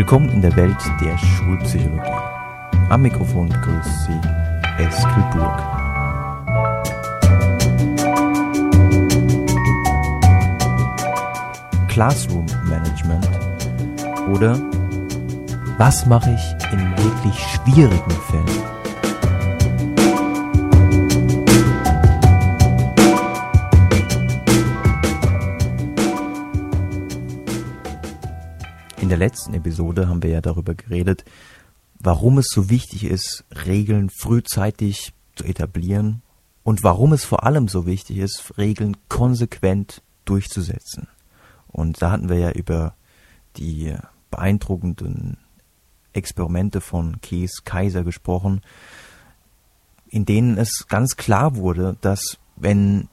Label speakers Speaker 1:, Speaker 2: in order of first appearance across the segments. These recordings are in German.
Speaker 1: Willkommen in der Welt der Schulpsychologie. Am Mikrofon begrüßt Sie Eskel Burg. Classroom Management oder was mache ich in wirklich schwierigen Fällen? Der letzten Episode haben wir ja darüber geredet, warum es so wichtig ist, Regeln frühzeitig zu etablieren und warum es vor allem so wichtig ist, Regeln konsequent durchzusetzen. Und da hatten wir ja über die beeindruckenden Experimente von Kees Kaiser gesprochen, in denen es ganz klar wurde, dass wenn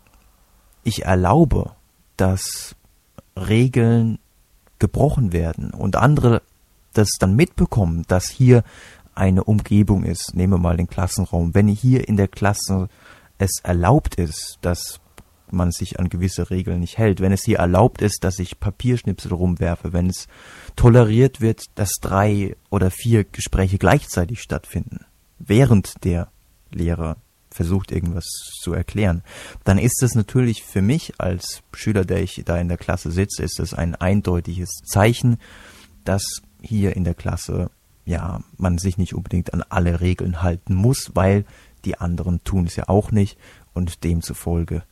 Speaker 1: ich erlaube, dass Regeln gebrochen werden und andere das dann mitbekommen, dass hier eine Umgebung ist, nehmen wir mal den Klassenraum, wenn hier in der Klasse es erlaubt ist, dass man sich an gewisse Regeln nicht hält, wenn es hier erlaubt ist, dass ich Papierschnipsel rumwerfe, wenn es toleriert wird, dass drei oder vier Gespräche gleichzeitig stattfinden, während der Lehrer versucht, irgendwas zu erklären, dann ist es natürlich für mich als Schüler, der ich da in der Klasse sitze, ist es ein eindeutiges Zeichen, dass hier in der Klasse ja man sich nicht unbedingt an alle Regeln halten muss, weil die anderen tun es ja auch nicht. Und demzufolge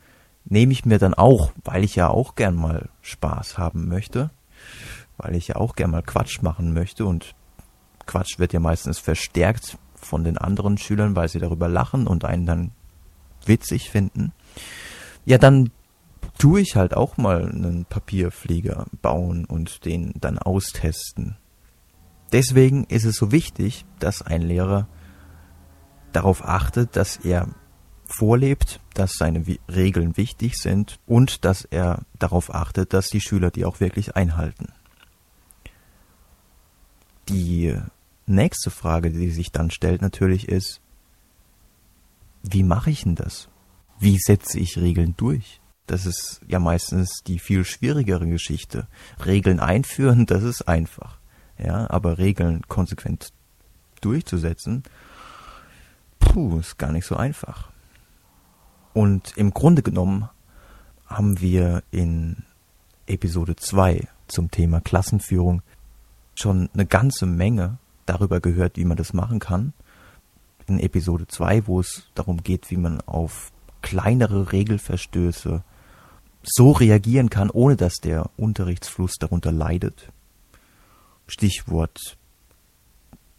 Speaker 1: nehme ich mir dann auch, weil ich ja auch gern mal Spaß haben möchte, weil ich ja auch gern mal Quatsch machen möchte. Und Quatsch wird ja meistens verstärkt von den anderen Schülern, weil sie darüber lachen und einen dann witzig finden. Ja, dann tue ich halt auch mal einen Papierflieger bauen und den dann austesten. Deswegen ist es so wichtig, dass ein Lehrer darauf achtet, dass er vorlebt, dass seine Regeln wichtig sind und dass er darauf achtet, dass die Schüler die auch wirklich einhalten. Die nächste Frage, die sich dann stellt natürlich ist, wie mache ich denn das? Wie setze ich Regeln durch? Das ist ja meistens die viel schwierigere Geschichte. Regeln einführen, das ist einfach. Ja, aber Regeln konsequent durchzusetzen, puh, ist gar nicht so einfach. Und im Grunde genommen haben wir in Episode 2 zum Thema Klassenführung schon eine ganze Menge darüber gehört, wie man das machen kann. In Episode 2, wo es darum geht, wie man auf kleinere Regelverstöße so reagieren kann, ohne dass der Unterrichtsfluss darunter leidet. Stichwort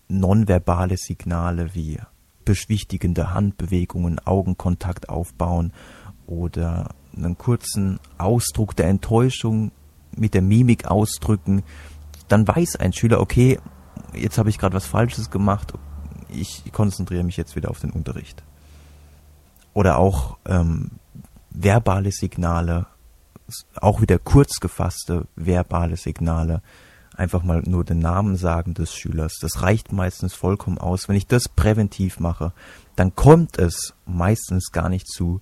Speaker 1: nonverbale Signale wie beschwichtigende Handbewegungen, Augenkontakt aufbauen oder einen kurzen Ausdruck der Enttäuschung mit der Mimik ausdrücken, dann weiß ein Schüler, okay, jetzt habe ich gerade was Falsches gemacht, ich konzentriere mich jetzt wieder auf den Unterricht. Oder auch ähm, verbale Signale, auch wieder kurz gefasste verbale Signale, einfach mal nur den Namen sagen des Schülers. Das reicht meistens vollkommen aus. Wenn ich das präventiv mache, dann kommt es meistens gar nicht zu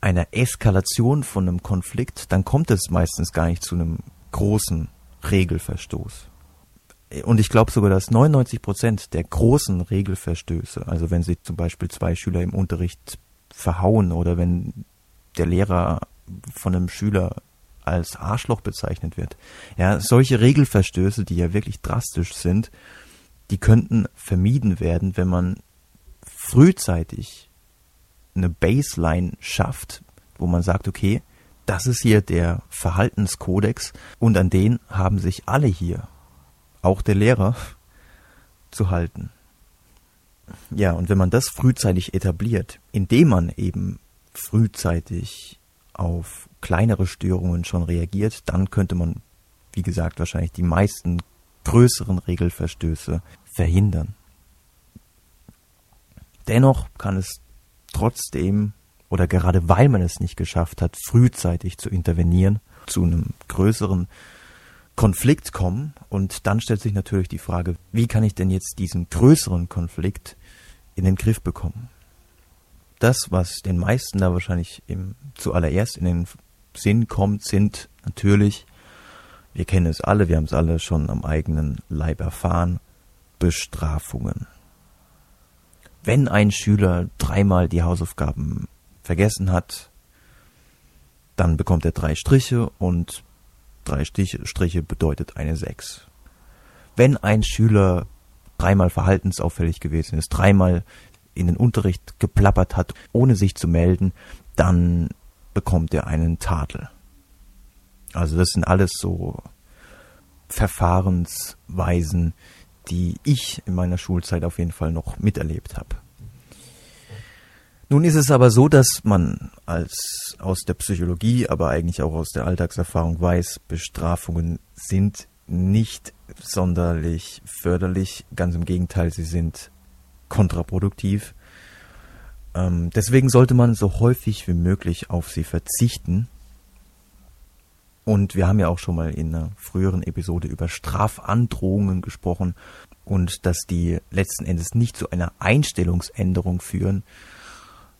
Speaker 1: einer Eskalation von einem Konflikt, dann kommt es meistens gar nicht zu einem großen Regelverstoß und ich glaube sogar, dass 99 Prozent der großen Regelverstöße, also wenn sie zum Beispiel zwei Schüler im Unterricht verhauen oder wenn der Lehrer von einem Schüler als Arschloch bezeichnet wird, ja, solche Regelverstöße, die ja wirklich drastisch sind, die könnten vermieden werden, wenn man frühzeitig eine Baseline schafft, wo man sagt, okay, das ist hier der Verhaltenskodex und an den haben sich alle hier auch der Lehrer, zu halten. Ja, und wenn man das frühzeitig etabliert, indem man eben frühzeitig auf kleinere Störungen schon reagiert, dann könnte man, wie gesagt, wahrscheinlich die meisten größeren Regelverstöße verhindern. Dennoch kann es trotzdem oder gerade weil man es nicht geschafft hat, frühzeitig zu intervenieren, zu einem größeren Konflikt kommen und dann stellt sich natürlich die Frage, wie kann ich denn jetzt diesen größeren Konflikt in den Griff bekommen? Das, was den meisten da wahrscheinlich im, zuallererst in den Sinn kommt, sind natürlich Wir kennen es alle, wir haben es alle schon am eigenen Leib erfahren. Bestrafungen. Wenn ein Schüler dreimal die Hausaufgaben vergessen hat, dann bekommt er drei Striche und drei Striche bedeutet eine Sechs. Wenn ein Schüler dreimal verhaltensauffällig gewesen ist, dreimal in den Unterricht geplappert hat, ohne sich zu melden, dann bekommt er einen Tadel. Also das sind alles so Verfahrensweisen, die ich in meiner Schulzeit auf jeden Fall noch miterlebt habe. Nun ist es aber so, dass man als aus der Psychologie, aber eigentlich auch aus der Alltagserfahrung weiß, Bestrafungen sind nicht sonderlich förderlich, ganz im Gegenteil, sie sind kontraproduktiv. Ähm, deswegen sollte man so häufig wie möglich auf sie verzichten. Und wir haben ja auch schon mal in einer früheren Episode über Strafandrohungen gesprochen und dass die letzten Endes nicht zu einer Einstellungsänderung führen,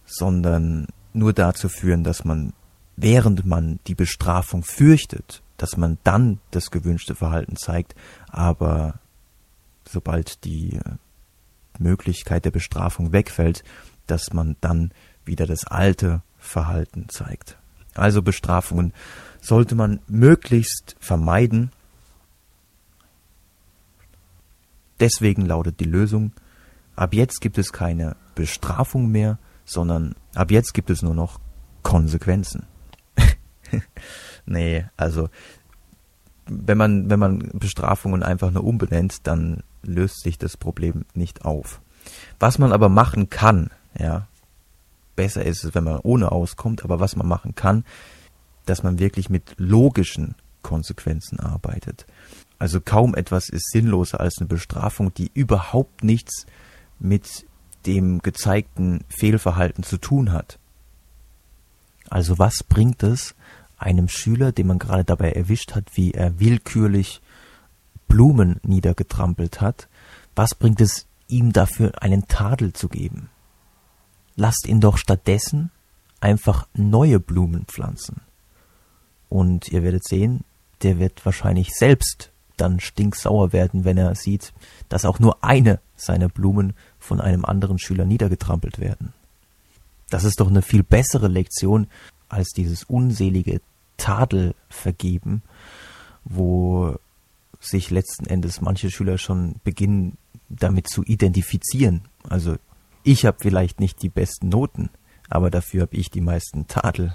Speaker 1: sondern nur dazu führen, dass man, während man die Bestrafung fürchtet, dass man dann das gewünschte Verhalten zeigt, aber sobald die Möglichkeit der Bestrafung wegfällt, dass man dann wieder das alte Verhalten zeigt. Also Bestrafungen sollte man möglichst vermeiden. Deswegen lautet die Lösung, ab jetzt gibt es keine Bestrafung mehr, sondern ab jetzt gibt es nur noch Konsequenzen. nee, also wenn man, wenn man Bestrafungen einfach nur umbenennt, dann löst sich das Problem nicht auf. Was man aber machen kann, ja, besser ist es, wenn man ohne auskommt, aber was man machen kann, dass man wirklich mit logischen Konsequenzen arbeitet. Also kaum etwas ist sinnloser als eine Bestrafung, die überhaupt nichts mit dem gezeigten Fehlverhalten zu tun hat. Also was bringt es einem Schüler, den man gerade dabei erwischt hat, wie er willkürlich Blumen niedergetrampelt hat, was bringt es ihm dafür einen Tadel zu geben? Lasst ihn doch stattdessen einfach neue Blumen pflanzen. Und ihr werdet sehen, der wird wahrscheinlich selbst dann stinksauer werden, wenn er sieht, dass auch nur eine seiner Blumen von einem anderen Schüler niedergetrampelt werden. Das ist doch eine viel bessere Lektion als dieses unselige Tadel vergeben, wo sich letzten Endes manche Schüler schon beginnen damit zu identifizieren. Also ich habe vielleicht nicht die besten Noten, aber dafür habe ich die meisten Tadel.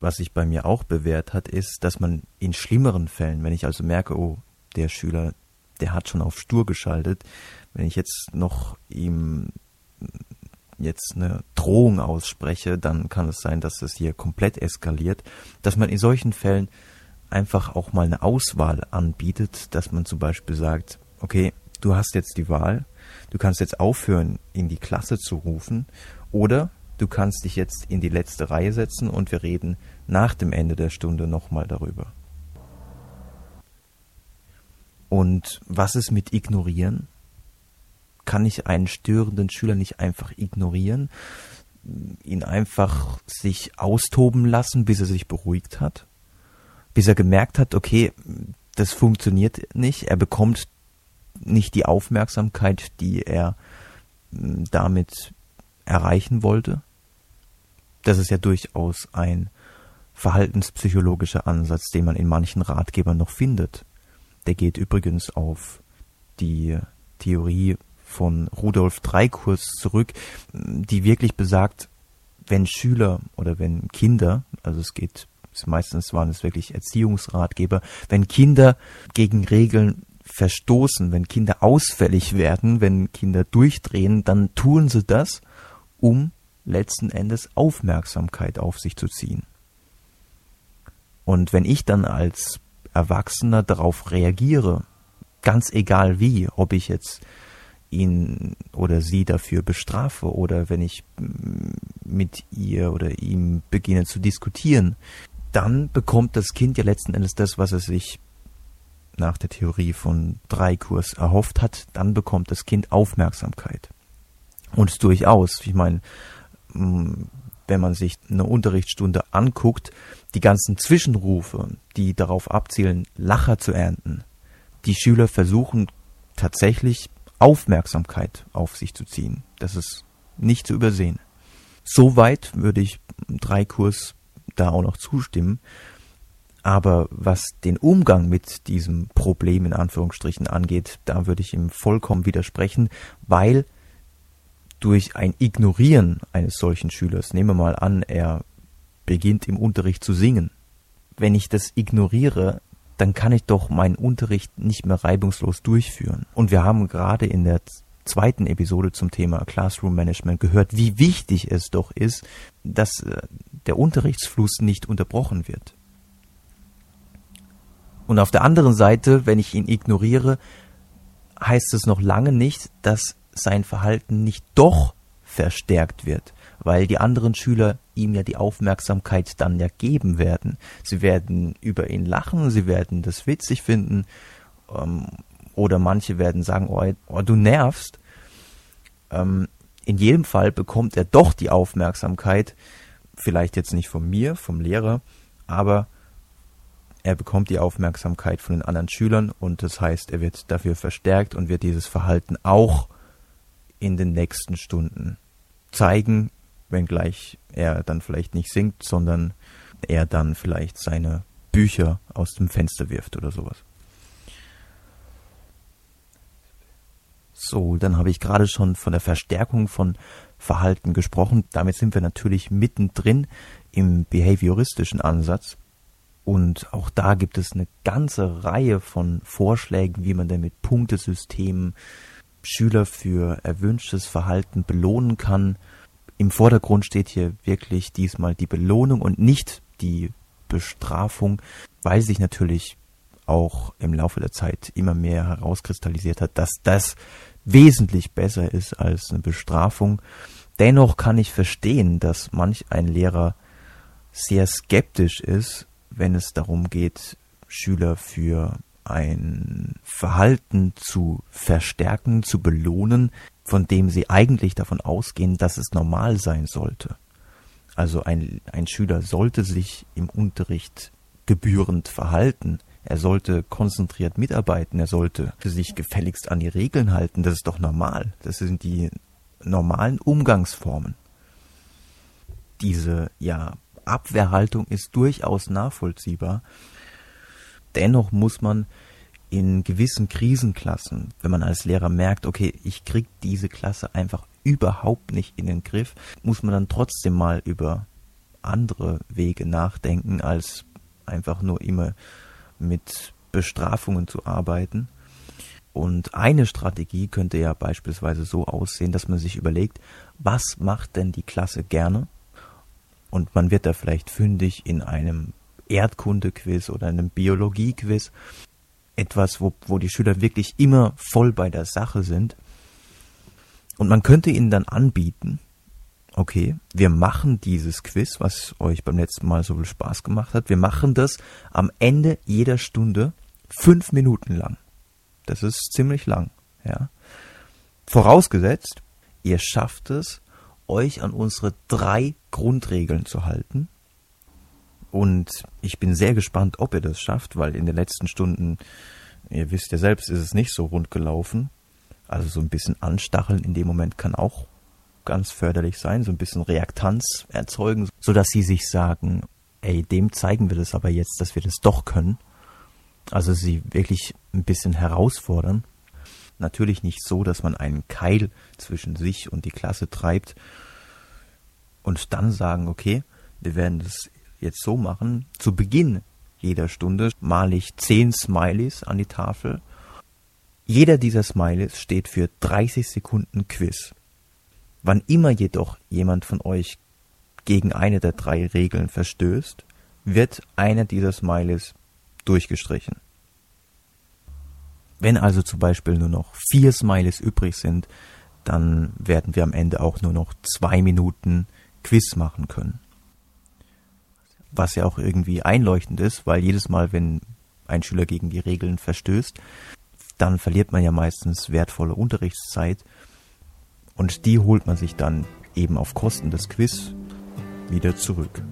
Speaker 1: Was sich bei mir auch bewährt hat, ist, dass man in schlimmeren Fällen, wenn ich also merke, oh, der Schüler, der hat schon auf stur geschaltet, wenn ich jetzt noch ihm jetzt eine Drohung ausspreche, dann kann es sein, dass es hier komplett eskaliert, dass man in solchen Fällen einfach auch mal eine Auswahl anbietet, dass man zum Beispiel sagt, okay, du hast jetzt die Wahl, du kannst jetzt aufhören, in die Klasse zu rufen, oder du kannst dich jetzt in die letzte Reihe setzen und wir reden nach dem Ende der Stunde nochmal darüber. Und was ist mit ignorieren? Kann ich einen störenden Schüler nicht einfach ignorieren, ihn einfach sich austoben lassen, bis er sich beruhigt hat, bis er gemerkt hat, okay, das funktioniert nicht, er bekommt nicht die Aufmerksamkeit, die er hm, damit erreichen wollte? Das ist ja durchaus ein verhaltenspsychologischer Ansatz, den man in manchen Ratgebern noch findet. Der geht übrigens auf die Theorie von Rudolf Dreikurs zurück, die wirklich besagt, wenn Schüler oder wenn Kinder, also es geht, meistens waren es wirklich Erziehungsratgeber, wenn Kinder gegen Regeln verstoßen, wenn Kinder ausfällig werden, wenn Kinder durchdrehen, dann tun sie das, um letzten Endes Aufmerksamkeit auf sich zu ziehen. Und wenn ich dann als Erwachsener darauf reagiere, ganz egal wie, ob ich jetzt ihn oder sie dafür bestrafe oder wenn ich mit ihr oder ihm beginne zu diskutieren, dann bekommt das Kind ja letzten Endes das, was es sich nach der Theorie von Dreikurs erhofft hat, dann bekommt das Kind Aufmerksamkeit. Und durchaus, ich meine, wenn man sich eine Unterrichtsstunde anguckt, die ganzen Zwischenrufe, die darauf abzielen, Lacher zu ernten, die Schüler versuchen tatsächlich Aufmerksamkeit auf sich zu ziehen. Das ist nicht zu übersehen. Soweit würde ich drei Kurs da auch noch zustimmen. Aber was den Umgang mit diesem Problem in Anführungsstrichen angeht, da würde ich ihm vollkommen widersprechen, weil durch ein Ignorieren eines solchen Schülers, nehmen wir mal an, er beginnt im Unterricht zu singen. Wenn ich das ignoriere, dann kann ich doch meinen Unterricht nicht mehr reibungslos durchführen. Und wir haben gerade in der zweiten Episode zum Thema Classroom Management gehört, wie wichtig es doch ist, dass äh, der Unterrichtsfluss nicht unterbrochen wird. Und auf der anderen Seite, wenn ich ihn ignoriere, heißt es noch lange nicht, dass sein Verhalten nicht doch verstärkt wird, weil die anderen Schüler ihm ja die Aufmerksamkeit dann ja geben werden. Sie werden über ihn lachen, sie werden das witzig finden, ähm, oder manche werden sagen, oh, oh du nervst. Ähm, in jedem Fall bekommt er doch die Aufmerksamkeit, vielleicht jetzt nicht von mir, vom Lehrer, aber er bekommt die Aufmerksamkeit von den anderen Schülern und das heißt, er wird dafür verstärkt und wird dieses Verhalten auch in den nächsten Stunden zeigen, wenngleich er dann vielleicht nicht singt, sondern er dann vielleicht seine Bücher aus dem Fenster wirft oder sowas. So, dann habe ich gerade schon von der Verstärkung von Verhalten gesprochen. Damit sind wir natürlich mittendrin im behavioristischen Ansatz. Und auch da gibt es eine ganze Reihe von Vorschlägen, wie man denn mit Punktesystemen Schüler für erwünschtes Verhalten belohnen kann. Im Vordergrund steht hier wirklich diesmal die Belohnung und nicht die Bestrafung, weil sich natürlich auch im Laufe der Zeit immer mehr herauskristallisiert hat, dass das wesentlich besser ist als eine Bestrafung. Dennoch kann ich verstehen, dass manch ein Lehrer sehr skeptisch ist, wenn es darum geht, Schüler für ein Verhalten zu verstärken, zu belohnen, von dem sie eigentlich davon ausgehen, dass es normal sein sollte. Also ein, ein Schüler sollte sich im Unterricht gebührend verhalten. Er sollte konzentriert mitarbeiten. Er sollte sich gefälligst an die Regeln halten. Das ist doch normal. Das sind die normalen Umgangsformen. Diese, ja, Abwehrhaltung ist durchaus nachvollziehbar. Dennoch muss man in gewissen Krisenklassen, wenn man als Lehrer merkt, okay, ich krieg diese Klasse einfach überhaupt nicht in den Griff, muss man dann trotzdem mal über andere Wege nachdenken, als einfach nur immer mit Bestrafungen zu arbeiten. Und eine Strategie könnte ja beispielsweise so aussehen, dass man sich überlegt, was macht denn die Klasse gerne? Und man wird da vielleicht fündig in einem Erdkunde-Quiz oder einem Biologie-Quiz. Etwas, wo, wo die Schüler wirklich immer voll bei der Sache sind. Und man könnte ihnen dann anbieten, okay, wir machen dieses Quiz, was euch beim letzten Mal so viel Spaß gemacht hat, wir machen das am Ende jeder Stunde fünf Minuten lang. Das ist ziemlich lang, ja. Vorausgesetzt, ihr schafft es, euch an unsere drei Grundregeln zu halten und ich bin sehr gespannt, ob ihr das schafft, weil in den letzten Stunden, ihr wisst ja selbst, ist es nicht so rund gelaufen. Also so ein bisschen anstacheln in dem Moment kann auch ganz förderlich sein, so ein bisschen Reaktanz erzeugen, so dass sie sich sagen, ey, dem zeigen wir das aber jetzt, dass wir das doch können. Also sie wirklich ein bisschen herausfordern. Natürlich nicht so, dass man einen Keil zwischen sich und die Klasse treibt und dann sagen, okay, wir werden das jetzt so machen. Zu Beginn jeder Stunde male ich zehn Smileys an die Tafel Jeder dieser Smileys steht für 30 Sekunden Quiz. Wann immer jedoch jemand von euch gegen eine der drei Regeln verstößt, wird einer dieser Smileys durchgestrichen. Wenn also zum Beispiel nur noch vier Smileys übrig sind, dann werden wir am Ende auch nur noch zwei Minuten Quiz machen können. Was ja auch irgendwie einleuchtend ist, weil jedes Mal, wenn ein Schüler gegen die Regeln verstößt, dann verliert man ja meistens wertvolle Unterrichtszeit und die holt man sich dann eben auf Kosten des Quiz wieder zurück.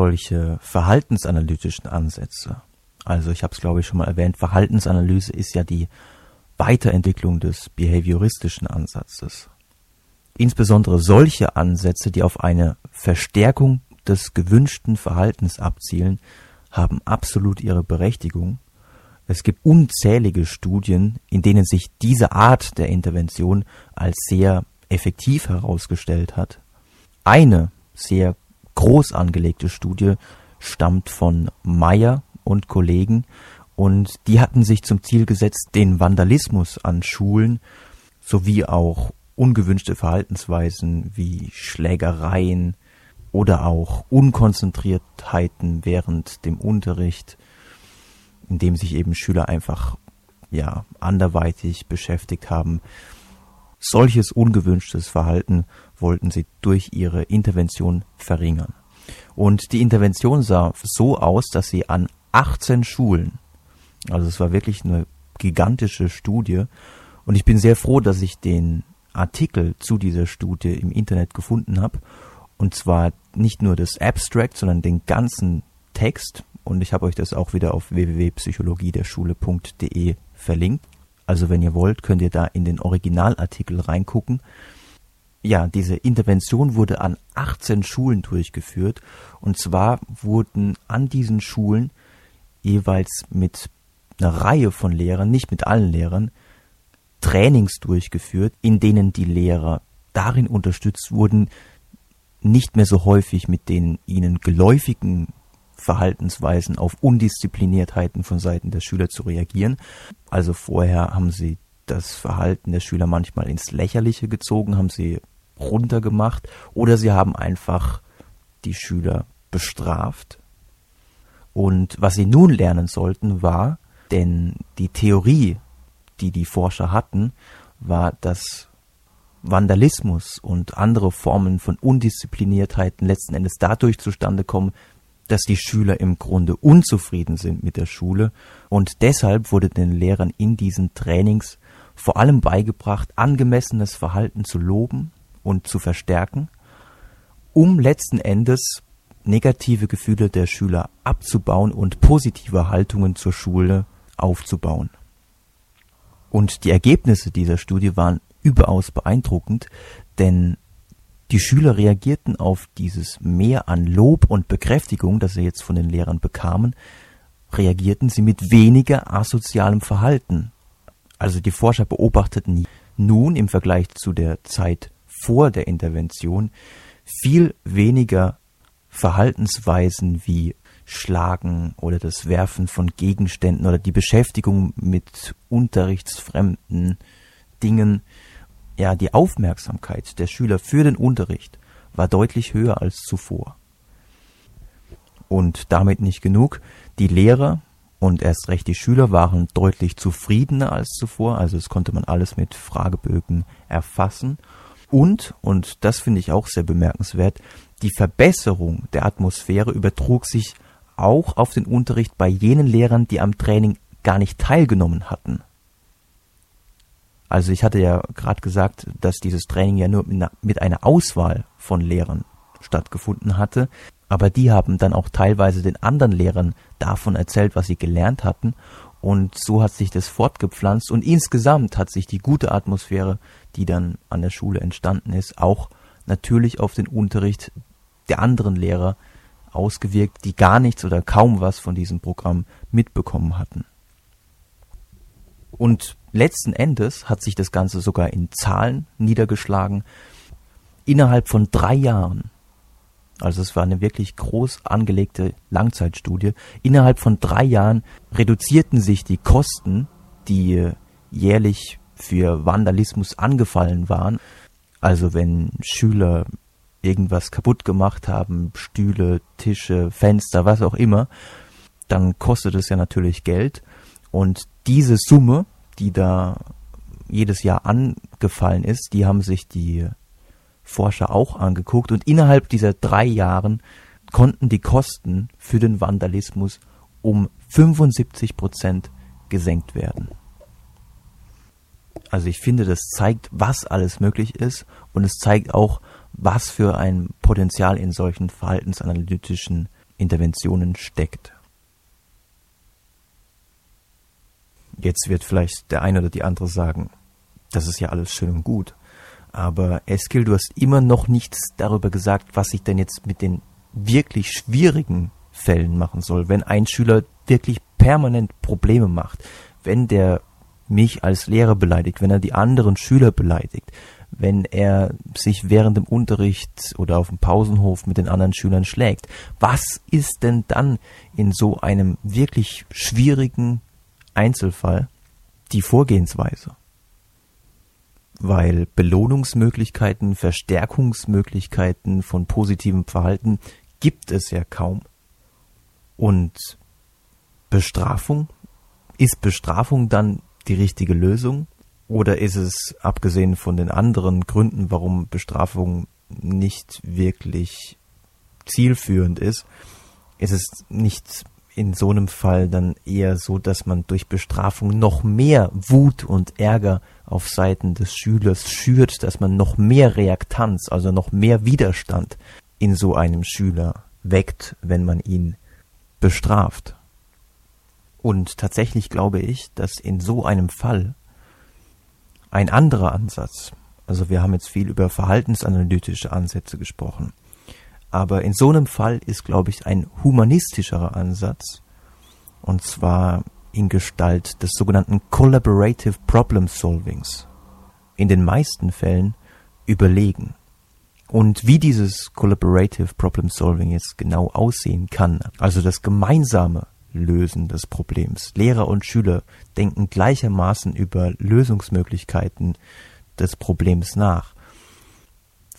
Speaker 1: Solche verhaltensanalytischen Ansätze. Also ich habe es glaube ich schon mal erwähnt, Verhaltensanalyse ist ja die Weiterentwicklung des behavioristischen Ansatzes. Insbesondere solche Ansätze, die auf eine Verstärkung des gewünschten Verhaltens abzielen, haben absolut ihre Berechtigung. Es gibt unzählige Studien, in denen sich diese Art der Intervention als sehr effektiv herausgestellt hat. Eine sehr groß angelegte Studie stammt von Meyer und Kollegen und die hatten sich zum Ziel gesetzt, den Vandalismus an Schulen sowie auch ungewünschte Verhaltensweisen wie Schlägereien oder auch Unkonzentriertheiten während dem Unterricht, indem sich eben Schüler einfach ja anderweitig beschäftigt haben. Solches ungewünschtes Verhalten wollten sie durch ihre Intervention verringern. Und die Intervention sah so aus, dass sie an 18 Schulen, also es war wirklich eine gigantische Studie, und ich bin sehr froh, dass ich den Artikel zu dieser Studie im Internet gefunden habe. Und zwar nicht nur das Abstract, sondern den ganzen Text. Und ich habe euch das auch wieder auf www.psychologiederschule.de verlinkt. Also wenn ihr wollt, könnt ihr da in den Originalartikel reingucken ja, diese Intervention wurde an 18 Schulen durchgeführt. Und zwar wurden an diesen Schulen jeweils mit einer Reihe von Lehrern, nicht mit allen Lehrern, Trainings durchgeführt, in denen die Lehrer darin unterstützt wurden, nicht mehr so häufig mit den ihnen geläufigen Verhaltensweisen auf Undiszipliniertheiten von Seiten der Schüler zu reagieren. Also vorher haben sie das Verhalten der Schüler manchmal ins Lächerliche gezogen, haben sie runtergemacht oder sie haben einfach die Schüler bestraft. Und was sie nun lernen sollten war, denn die Theorie, die die Forscher hatten, war, dass Vandalismus und andere Formen von Undiszipliniertheiten letzten Endes dadurch zustande kommen, dass die Schüler im Grunde unzufrieden sind mit der Schule und deshalb wurde den Lehrern in diesen Trainings vor allem beigebracht, angemessenes Verhalten zu loben und zu verstärken, um letzten Endes negative Gefühle der Schüler abzubauen und positive Haltungen zur Schule aufzubauen. Und die Ergebnisse dieser Studie waren überaus beeindruckend, denn die Schüler reagierten auf dieses Mehr an Lob und Bekräftigung, das sie jetzt von den Lehrern bekamen, reagierten sie mit weniger asozialem Verhalten. Also die Forscher beobachteten nun im Vergleich zu der Zeit vor der Intervention viel weniger Verhaltensweisen wie Schlagen oder das Werfen von Gegenständen oder die Beschäftigung mit unterrichtsfremden Dingen. Ja, die Aufmerksamkeit der Schüler für den Unterricht war deutlich höher als zuvor. Und damit nicht genug. Die Lehrer Und erst recht die Schüler waren deutlich zufriedener als zuvor, also es konnte man alles mit Fragebögen erfassen. Und, und das finde ich auch sehr bemerkenswert, die Verbesserung der Atmosphäre übertrug sich auch auf den Unterricht bei jenen Lehrern, die am Training gar nicht teilgenommen hatten. Also ich hatte ja gerade gesagt, dass dieses Training ja nur mit einer Auswahl von Lehrern stattgefunden hatte, aber die haben dann auch teilweise den anderen Lehrern davon erzählt, was sie gelernt hatten. Und so hat sich das fortgepflanzt. Und insgesamt hat sich die gute Atmosphäre, die dann an der Schule entstanden ist, auch natürlich auf den Unterricht der anderen Lehrer ausgewirkt, die gar nichts oder kaum was von diesem Programm mitbekommen hatten. Und letzten Endes hat sich das Ganze sogar in Zahlen niedergeschlagen. Innerhalb von drei Jahren, also es war eine wirklich groß angelegte Langzeitstudie, innerhalb von drei Jahren reduzierten sich die Kosten, die jährlich für Vandalismus angefallen waren. Also wenn Schüler irgendwas kaputt gemacht haben, Stühle, Tische, Fenster, was auch immer, dann kostet es ja natürlich Geld. Und diese Summe, die da jedes Jahr angefallen ist, die haben sich die Forscher auch angeguckt und innerhalb dieser drei Jahren konnten die Kosten für den Vandalismus um 75 Prozent gesenkt werden. Also ich finde, das zeigt, was alles möglich ist und es zeigt auch, was für ein Potenzial in solchen verhaltensanalytischen Interventionen steckt. Jetzt wird vielleicht der eine oder die andere sagen, das ist ja alles schön und gut. Aber Eskil, du hast immer noch nichts darüber gesagt, was ich denn jetzt mit den wirklich schwierigen Fällen machen soll. Wenn ein Schüler wirklich permanent Probleme macht, wenn der mich als Lehrer beleidigt, wenn er die anderen Schüler beleidigt, wenn er sich während dem Unterricht oder auf dem Pausenhof mit den anderen Schülern schlägt. Was ist denn dann in so einem wirklich schwierigen Einzelfall die Vorgehensweise? Weil Belohnungsmöglichkeiten, Verstärkungsmöglichkeiten von positivem Verhalten gibt es ja kaum. Und Bestrafung? Ist Bestrafung dann die richtige Lösung? Oder ist es, abgesehen von den anderen Gründen, warum Bestrafung nicht wirklich zielführend ist, ist es nicht in so einem Fall dann eher so, dass man durch Bestrafung noch mehr Wut und Ärger auf Seiten des Schülers schürt, dass man noch mehr Reaktanz, also noch mehr Widerstand in so einem Schüler weckt, wenn man ihn bestraft. Und tatsächlich glaube ich, dass in so einem Fall ein anderer Ansatz. Also wir haben jetzt viel über verhaltensanalytische Ansätze gesprochen. Aber in so einem Fall ist, glaube ich, ein humanistischerer Ansatz, und zwar in Gestalt des sogenannten Collaborative Problem Solvings, in den meisten Fällen überlegen. Und wie dieses Collaborative Problem Solving jetzt genau aussehen kann, also das gemeinsame Lösen des Problems. Lehrer und Schüler denken gleichermaßen über Lösungsmöglichkeiten des Problems nach.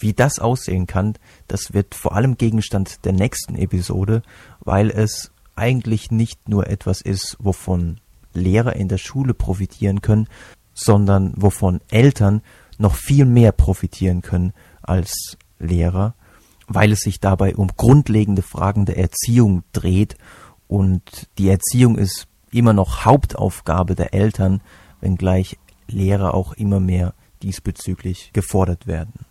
Speaker 1: Wie das aussehen kann, das wird vor allem Gegenstand der nächsten Episode, weil es eigentlich nicht nur etwas ist, wovon Lehrer in der Schule profitieren können, sondern wovon Eltern noch viel mehr profitieren können als Lehrer, weil es sich dabei um grundlegende Fragen der Erziehung dreht und die Erziehung ist immer noch Hauptaufgabe der Eltern, wenngleich Lehrer auch immer mehr diesbezüglich gefordert werden.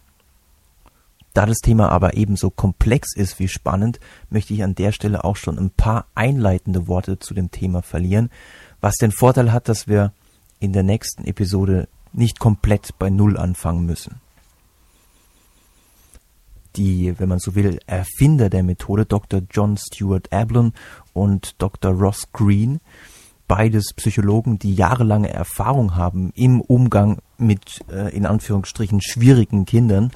Speaker 1: Da das Thema aber ebenso komplex ist wie spannend, möchte ich an der Stelle auch schon ein paar einleitende Worte zu dem Thema verlieren, was den Vorteil hat, dass wir in der nächsten Episode nicht komplett bei Null anfangen müssen die, wenn man so will, Erfinder der Methode, Dr. John Stuart Ablon und Dr. Ross Green, beides Psychologen, die jahrelange Erfahrung haben im Umgang mit, äh, in Anführungsstrichen, schwierigen Kindern,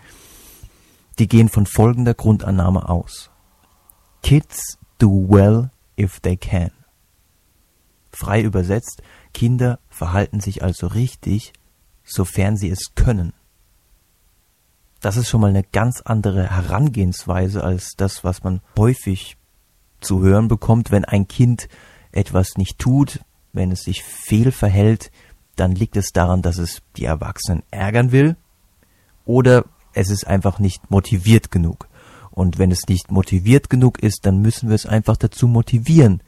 Speaker 1: die gehen von folgender Grundannahme aus. Kids do well if they can. Frei übersetzt, Kinder verhalten sich also richtig, sofern sie es können. Das ist schon mal eine ganz andere Herangehensweise als das, was man häufig zu hören bekommt, wenn ein Kind etwas nicht tut, wenn es sich fehlverhält, dann liegt es daran, dass es die Erwachsenen ärgern will oder es ist einfach nicht motiviert genug. Und wenn es nicht motiviert genug ist, dann müssen wir es einfach dazu motivieren.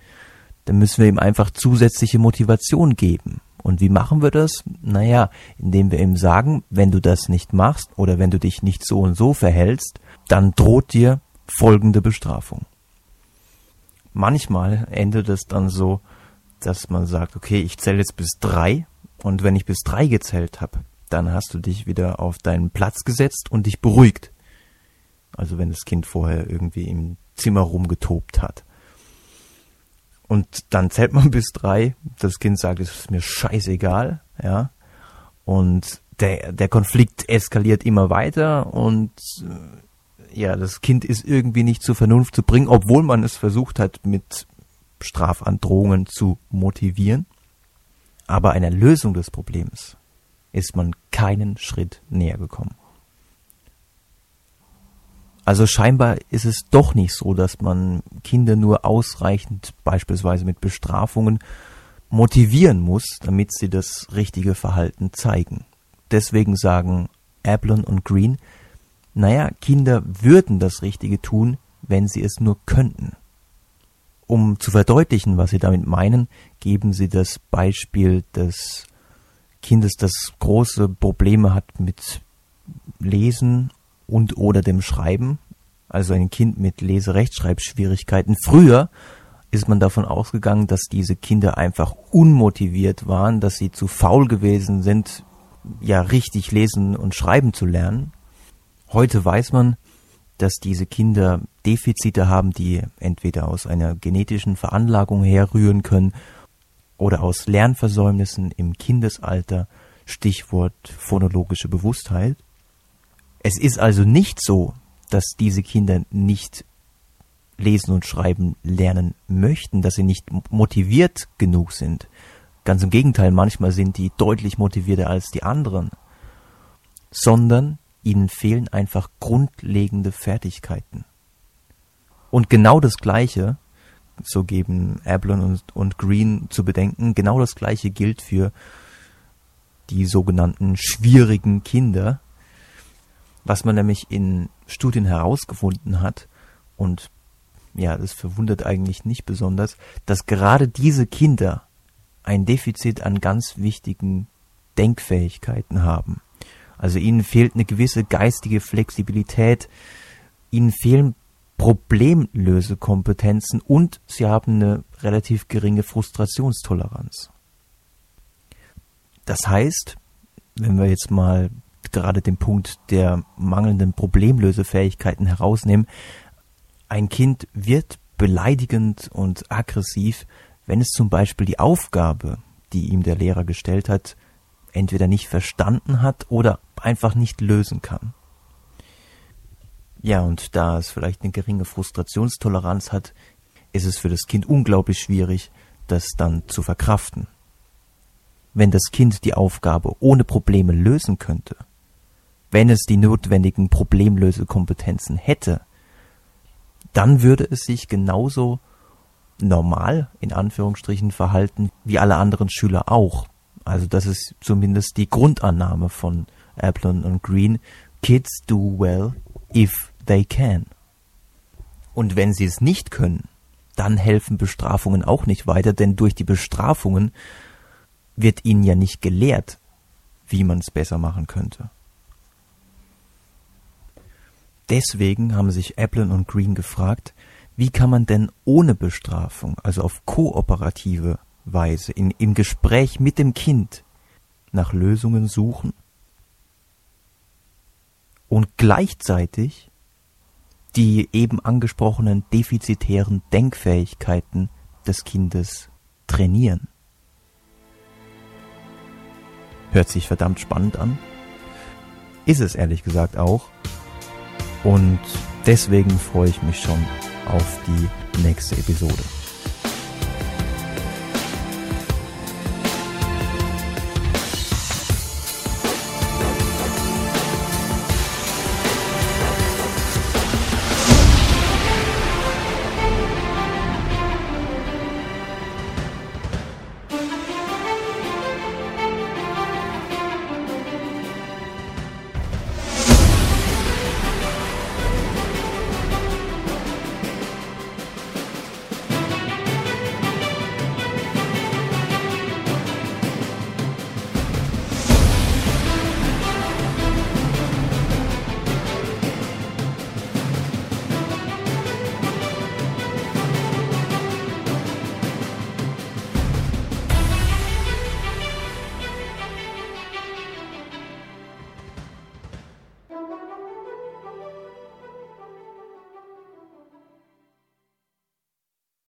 Speaker 1: Dann müssen wir ihm einfach zusätzliche Motivation geben. Und wie machen wir das? Naja, indem wir ihm sagen, wenn du das nicht machst oder wenn du dich nicht so und so verhältst, dann droht dir folgende Bestrafung. Manchmal endet es dann so, dass man sagt, okay, ich zähle jetzt bis drei und wenn ich bis drei gezählt habe, dann hast du dich wieder auf deinen Platz gesetzt und dich beruhigt. Also wenn das Kind vorher irgendwie im Zimmer rumgetobt hat. Und dann zählt man bis drei. Das Kind sagt, es ist mir scheißegal, ja. Und der, der Konflikt eskaliert immer weiter und äh, ja, das Kind ist irgendwie nicht zur Vernunft zu bringen, obwohl man es versucht hat, mit Strafandrohungen zu motivieren. Aber einer Lösung des Problems ist man keinen Schritt näher gekommen. Also scheinbar ist es doch nicht so, dass man Kinder nur ausreichend beispielsweise mit Bestrafungen motivieren muss, damit sie das richtige Verhalten zeigen. Deswegen sagen Ablon und Green, naja, Kinder würden das Richtige tun, wenn sie es nur könnten. Um zu verdeutlichen, was sie damit meinen, geben sie das Beispiel des Kindes, das große Probleme hat mit Lesen und oder dem Schreiben, also ein Kind mit Leserechtschreibschwierigkeiten. Früher ist man davon ausgegangen, dass diese Kinder einfach unmotiviert waren, dass sie zu faul gewesen sind, ja richtig lesen und schreiben zu lernen. Heute weiß man, dass diese Kinder Defizite haben, die entweder aus einer genetischen Veranlagung herrühren können oder aus Lernversäumnissen im Kindesalter, Stichwort phonologische Bewusstheit. Es ist also nicht so, dass diese Kinder nicht lesen und schreiben lernen möchten, dass sie nicht motiviert genug sind. Ganz im Gegenteil, manchmal sind die deutlich motivierter als die anderen, sondern ihnen fehlen einfach grundlegende Fertigkeiten. Und genau das Gleiche, so geben Ablon und, und Green zu bedenken, genau das Gleiche gilt für die sogenannten schwierigen Kinder, was man nämlich in Studien herausgefunden hat, und ja, das verwundert eigentlich nicht besonders, dass gerade diese Kinder ein Defizit an ganz wichtigen Denkfähigkeiten haben. Also ihnen fehlt eine gewisse geistige Flexibilität, ihnen fehlen Problemlösekompetenzen und sie haben eine relativ geringe Frustrationstoleranz. Das heißt, wenn wir jetzt mal gerade den Punkt der mangelnden Problemlösefähigkeiten herausnehmen. Ein Kind wird beleidigend und aggressiv, wenn es zum Beispiel die Aufgabe, die ihm der Lehrer gestellt hat, entweder nicht verstanden hat oder einfach nicht lösen kann. Ja, und da es vielleicht eine geringe Frustrationstoleranz hat, ist es für das Kind unglaublich schwierig, das dann zu verkraften. Wenn das Kind die Aufgabe ohne Probleme lösen könnte, wenn es die notwendigen Problemlösekompetenzen hätte, dann würde es sich genauso normal in Anführungsstrichen verhalten wie alle anderen Schüler auch. Also das ist zumindest die Grundannahme von Applin und Green. Kids do well if they can. Und wenn sie es nicht können, dann helfen Bestrafungen auch nicht weiter, denn durch die Bestrafungen wird ihnen ja nicht gelehrt, wie man es besser machen könnte. Deswegen haben sich Applin und Green gefragt, wie kann man denn ohne Bestrafung, also auf kooperative Weise, in, im Gespräch mit dem Kind nach Lösungen suchen und gleichzeitig die eben angesprochenen defizitären Denkfähigkeiten des Kindes trainieren. Hört sich verdammt spannend an. Ist es ehrlich gesagt auch. Und deswegen freue ich mich schon auf die nächste Episode.